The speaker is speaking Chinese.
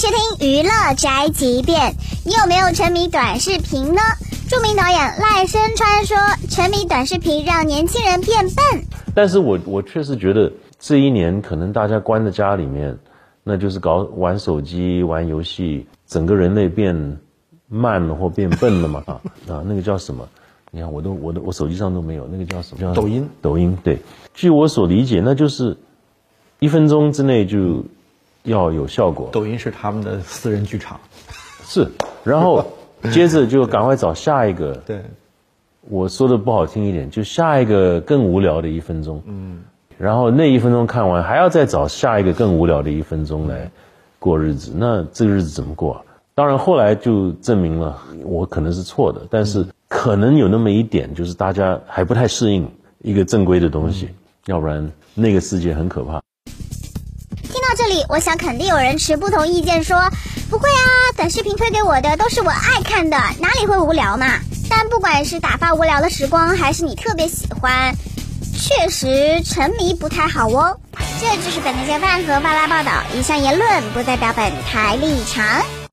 听娱乐宅急便，你有没有沉迷短视频呢？著名导演赖声川说，沉迷短视频让年轻人变笨。但是我我确实觉得这一年可能大家关在家里面，那就是搞玩手机、玩游戏，整个人类变慢了或变笨了嘛 啊啊，那个叫什么？你看我都我都我手机上都没有，那个叫什么？叫抖音。抖音对，据我所理解，那就是一分钟之内就要有效果。抖音是他们的私人剧场。是，然后 接着就赶快找下一个。对，我说的不好听一点，就下一个更无聊的一分钟。嗯，然后那一分钟看完，还要再找下一个更无聊的一分钟来过日子。那这个日子怎么过啊？当然后来就证明了我可能是错的，但是可能有那么一点，就是大家还不太适应一个正规的东西，要不然那个世界很可怕。这里，我想肯定有人持不同意见，说不会啊，短视频推给我的都是我爱看的，哪里会无聊嘛？但不管是打发无聊的时光，还是你特别喜欢，确实沉迷不太好哦。这就是本台饭和巴拉报道，以上言论不代表本台立场。